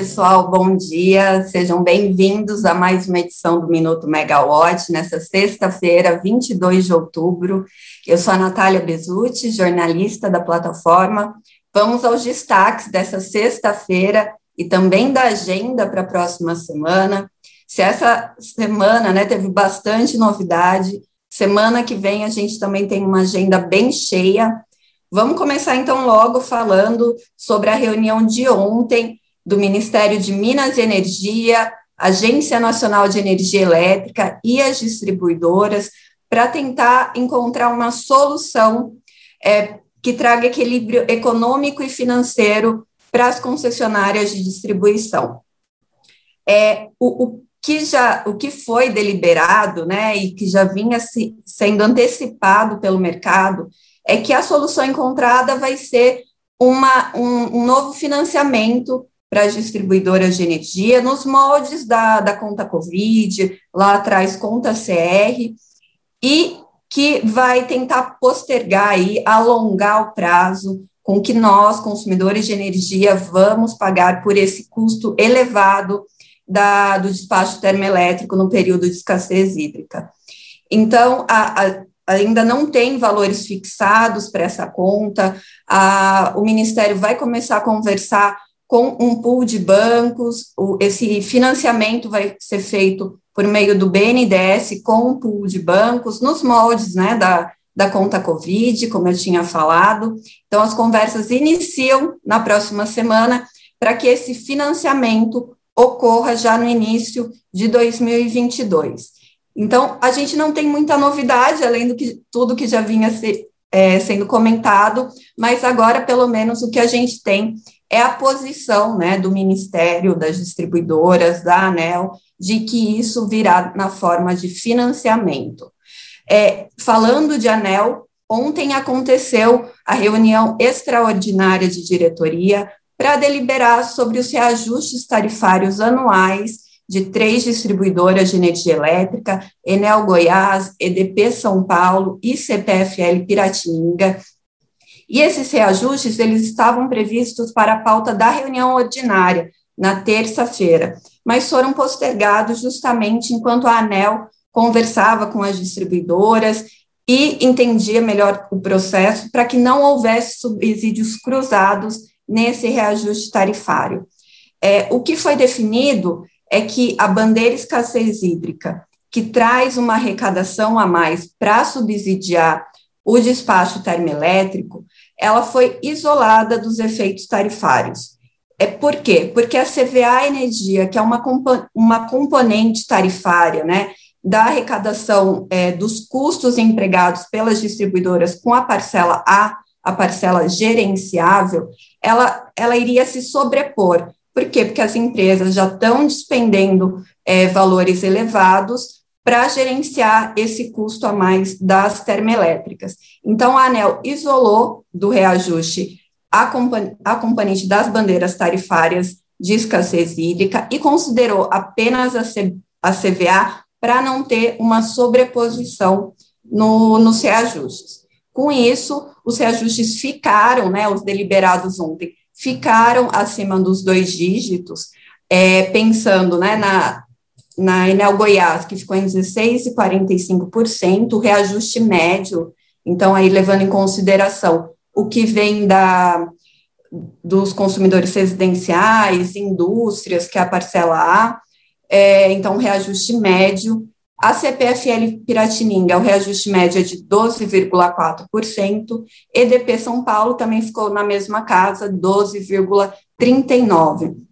pessoal, bom dia. Sejam bem-vindos a mais uma edição do Minuto Megawatt, nessa sexta-feira, 22 de outubro. Eu sou a Natália Bezutti, jornalista da plataforma. Vamos aos destaques dessa sexta-feira e também da agenda para a próxima semana. Se essa semana né, teve bastante novidade, semana que vem a gente também tem uma agenda bem cheia. Vamos começar então logo falando sobre a reunião de ontem do Ministério de Minas e Energia, Agência Nacional de Energia Elétrica e as distribuidoras para tentar encontrar uma solução é, que traga equilíbrio econômico e financeiro para as concessionárias de distribuição. É, o, o, que já o que foi deliberado, né, e que já vinha se, sendo antecipado pelo mercado, é que a solução encontrada vai ser uma, um, um novo financiamento para as distribuidoras de energia, nos moldes da, da conta Covid, lá atrás, conta CR, e que vai tentar postergar aí, alongar o prazo com que nós, consumidores de energia, vamos pagar por esse custo elevado da, do despacho termoelétrico no período de escassez hídrica. Então, a, a, ainda não tem valores fixados para essa conta, a, o Ministério vai começar a conversar com um pool de bancos, o, esse financiamento vai ser feito por meio do BNDES com um pool de bancos, nos moldes né, da, da conta Covid, como eu tinha falado. Então, as conversas iniciam na próxima semana para que esse financiamento ocorra já no início de 2022. Então, a gente não tem muita novidade, além do que tudo que já vinha é, sendo comentado, mas agora, pelo menos, o que a gente tem é a posição né, do Ministério, das distribuidoras, da ANEL, de que isso virá na forma de financiamento. É, falando de ANEL, ontem aconteceu a reunião extraordinária de diretoria para deliberar sobre os reajustes tarifários anuais de três distribuidoras de energia elétrica, Enel Goiás, EDP São Paulo e CPFL Piratininga, e esses reajustes, eles estavam previstos para a pauta da reunião ordinária, na terça-feira, mas foram postergados justamente enquanto a ANEL conversava com as distribuidoras e entendia melhor o processo para que não houvesse subsídios cruzados nesse reajuste tarifário. É, o que foi definido é que a bandeira escassez hídrica, que traz uma arrecadação a mais para subsidiar o despacho termoelétrico, ela foi isolada dos efeitos tarifários. É por quê? Porque a CVA Energia, que é uma, uma componente tarifária, né, da arrecadação é, dos custos empregados pelas distribuidoras com a parcela A, a parcela gerenciável, ela, ela iria se sobrepor. Por quê? Porque as empresas já estão despendendo é, valores elevados para gerenciar esse custo a mais das termoelétricas. Então, a ANEL isolou do reajuste a, compan a componente das bandeiras tarifárias de escassez hídrica e considerou apenas a, C a CVA para não ter uma sobreposição no, nos reajustes. Com isso, os reajustes ficaram, né, os deliberados ontem, ficaram acima dos dois dígitos, é, pensando né, na, na Enel Goiás, que ficou em 16,45%, o reajuste médio, então aí levando em consideração o que vem da dos consumidores residenciais, indústrias, que é a parcela A, é, então reajuste médio. A CPFL Piratininga, o reajuste médio é de 12,4%, EDP São Paulo também ficou na mesma casa, 12,39%.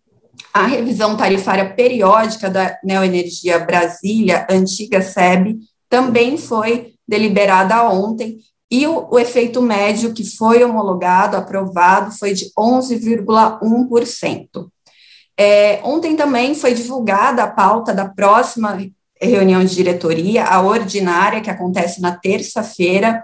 A revisão tarifária periódica da Neoenergia Brasília, antiga SEB, também foi deliberada ontem, e o, o efeito médio que foi homologado, aprovado, foi de 11,1%. É, ontem também foi divulgada a pauta da próxima reunião de diretoria, a ordinária, que acontece na terça-feira.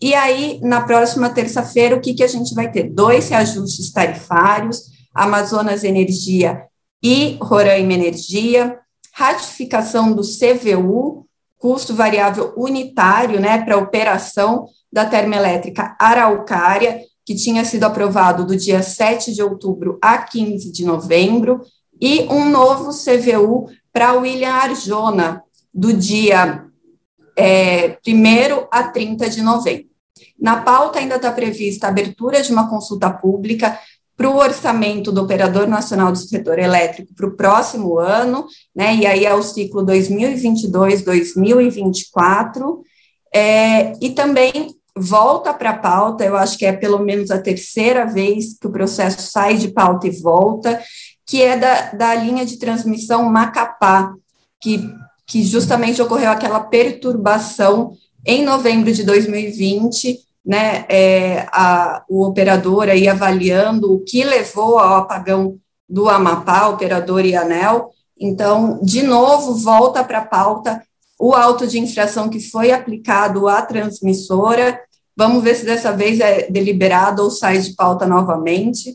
E aí, na próxima terça-feira, o que, que a gente vai ter? Dois reajustes tarifários, Amazonas Energia e Roraima Energia, ratificação do CVU, custo variável unitário, né, para operação da termoelétrica Araucária, que tinha sido aprovado do dia 7 de outubro a 15 de novembro, e um novo CVU para William Arjona, do dia é, 1 a 30 de novembro. Na pauta ainda está prevista a abertura de uma consulta pública para o orçamento do Operador Nacional do Setor Elétrico para o próximo ano, né, e aí é o ciclo 2022-2024, é, e também volta para a pauta, eu acho que é pelo menos a terceira vez que o processo sai de pauta e volta, que é da, da linha de transmissão Macapá, que, que justamente ocorreu aquela perturbação em novembro de 2020, né, é, a, o operador aí avaliando o que levou ao apagão do Amapá, operador e anel. Então, de novo, volta para a pauta o auto de infração que foi aplicado à transmissora. Vamos ver se dessa vez é deliberado ou sai de pauta novamente.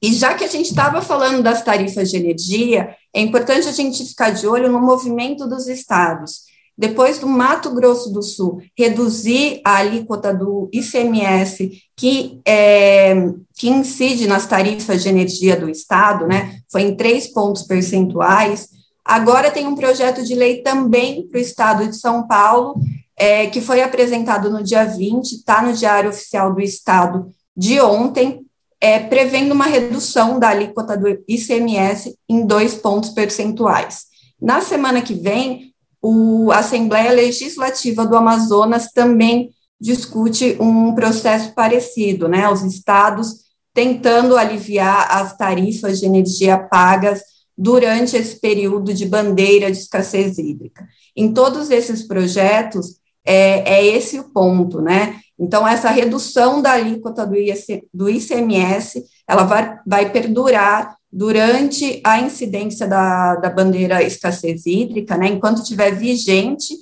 E já que a gente estava falando das tarifas de energia, é importante a gente ficar de olho no movimento dos estados. Depois do Mato Grosso do Sul reduzir a alíquota do ICMS que, é, que incide nas tarifas de energia do Estado, né, foi em três pontos percentuais, agora tem um projeto de lei também para o Estado de São Paulo, é, que foi apresentado no dia 20, está no Diário Oficial do Estado de ontem, é, prevendo uma redução da alíquota do ICMS em dois pontos percentuais. Na semana que vem, o, a Assembleia Legislativa do Amazonas também discute um processo parecido, né? Os estados tentando aliviar as tarifas de energia pagas durante esse período de bandeira de escassez hídrica. Em todos esses projetos, é, é esse o ponto, né? Então, essa redução da alíquota do, IC, do ICMS, ela vai, vai perdurar durante a incidência da, da bandeira escassez hídrica, né, enquanto estiver vigente,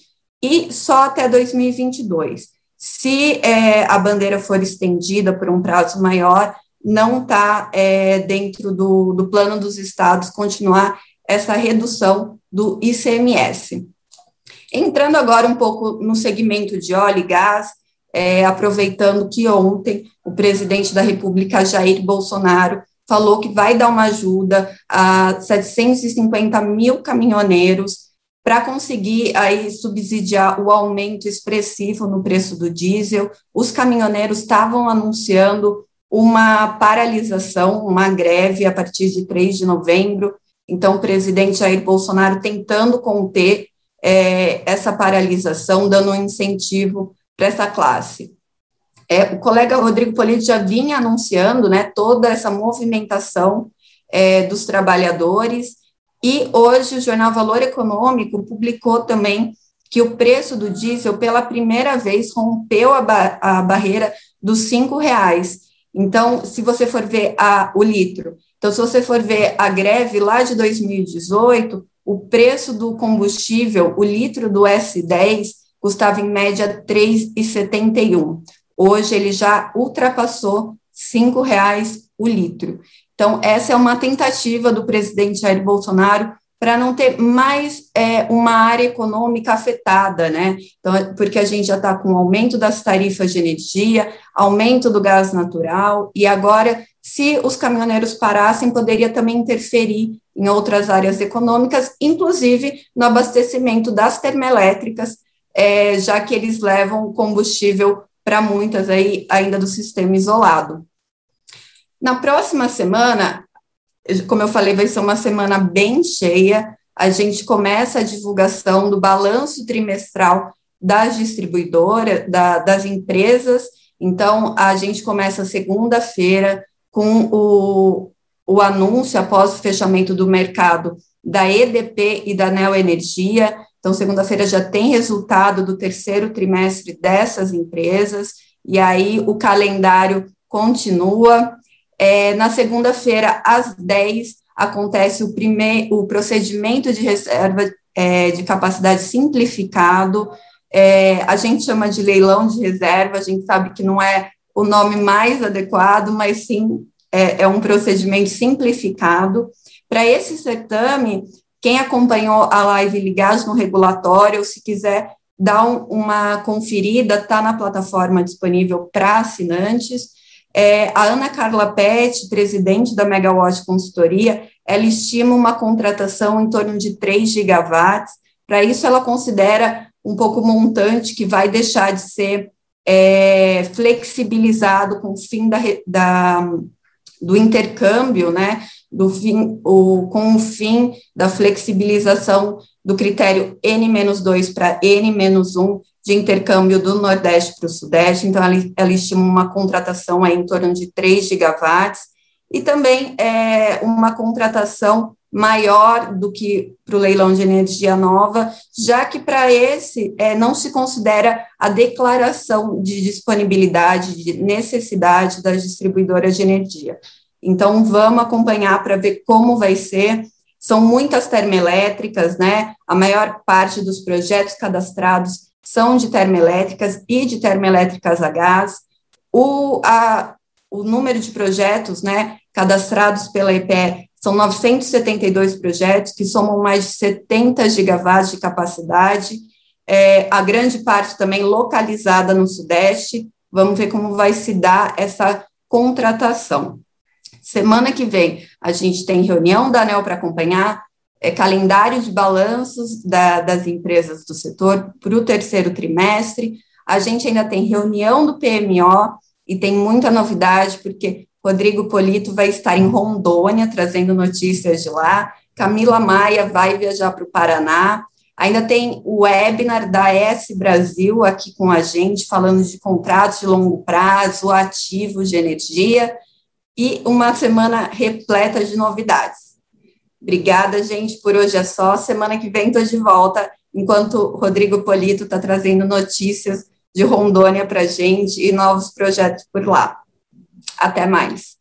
e só até 2022. Se é, a bandeira for estendida por um prazo maior, não está é, dentro do, do plano dos estados continuar essa redução do ICMS. Entrando agora um pouco no segmento de óleo e gás, é, aproveitando que ontem o presidente da República, Jair Bolsonaro, falou que vai dar uma ajuda a 750 mil caminhoneiros para conseguir aí subsidiar o aumento expressivo no preço do diesel. Os caminhoneiros estavam anunciando uma paralisação, uma greve a partir de 3 de novembro. Então, o presidente Jair Bolsonaro tentando conter é, essa paralisação, dando um incentivo para essa classe. É, o colega Rodrigo Polito já vinha anunciando né, toda essa movimentação é, dos trabalhadores, e hoje o jornal Valor Econômico publicou também que o preço do diesel, pela primeira vez, rompeu a, ba a barreira dos cinco reais. Então, se você for ver a, o litro, então, se você for ver a greve lá de 2018, o preço do combustível, o litro do S10, custava em média R$ 3,71. Hoje ele já ultrapassou R$ reais o litro. Então, essa é uma tentativa do presidente Jair Bolsonaro para não ter mais é, uma área econômica afetada, né? Então, porque a gente já está com aumento das tarifas de energia, aumento do gás natural, e agora, se os caminhoneiros parassem, poderia também interferir em outras áreas econômicas, inclusive no abastecimento das termoelétricas, é, já que eles levam combustível para muitas aí ainda do sistema isolado. Na próxima semana, como eu falei, vai ser uma semana bem cheia. A gente começa a divulgação do balanço trimestral das distribuidoras, da, das empresas. Então, a gente começa segunda-feira com o, o anúncio, após o fechamento do mercado, da EDP e da Neo Energia. Então, segunda-feira já tem resultado do terceiro trimestre dessas empresas, e aí o calendário continua. É, na segunda-feira, às 10, acontece o, primeiro, o procedimento de reserva é, de capacidade simplificado. É, a gente chama de leilão de reserva, a gente sabe que não é o nome mais adequado, mas sim é, é um procedimento simplificado. Para esse certame, quem acompanhou a live Ligados no Regulatório, se quiser dar um, uma conferida, está na plataforma disponível para assinantes. É, a Ana Carla Pet, presidente da Megawatt Consultoria, ela estima uma contratação em torno de 3 gigawatts. Para isso, ela considera um pouco montante que vai deixar de ser é, flexibilizado com o fim da, da, do intercâmbio, né, do fim, o, com o fim da flexibilização do critério N-2 para N-1 de intercâmbio do Nordeste para o Sudeste, então ela, ela estima uma contratação aí em torno de 3 gigawatts, e também é, uma contratação maior do que para o leilão de energia nova, já que para esse é, não se considera a declaração de disponibilidade, de necessidade das distribuidoras de energia. Então, vamos acompanhar para ver como vai ser. São muitas termoelétricas, né? A maior parte dos projetos cadastrados são de termoelétricas e de termoelétricas a gás. O, a, o número de projetos, né, cadastrados pela EPE são 972 projetos, que somam mais de 70 gigawatts de capacidade, é, a grande parte também localizada no Sudeste. Vamos ver como vai se dar essa contratação. Semana que vem, a gente tem reunião da ANEL para acompanhar, é, calendário de balanços da, das empresas do setor para o terceiro trimestre. A gente ainda tem reunião do PMO e tem muita novidade, porque Rodrigo Polito vai estar em Rondônia, trazendo notícias de lá. Camila Maia vai viajar para o Paraná. Ainda tem o webinar da S Brasil aqui com a gente, falando de contratos de longo prazo, ativos de energia, e uma semana repleta de novidades. Obrigada, gente, por hoje é só. Semana que vem estou de volta, enquanto Rodrigo Polito está trazendo notícias de Rondônia para a gente e novos projetos por lá. Até mais.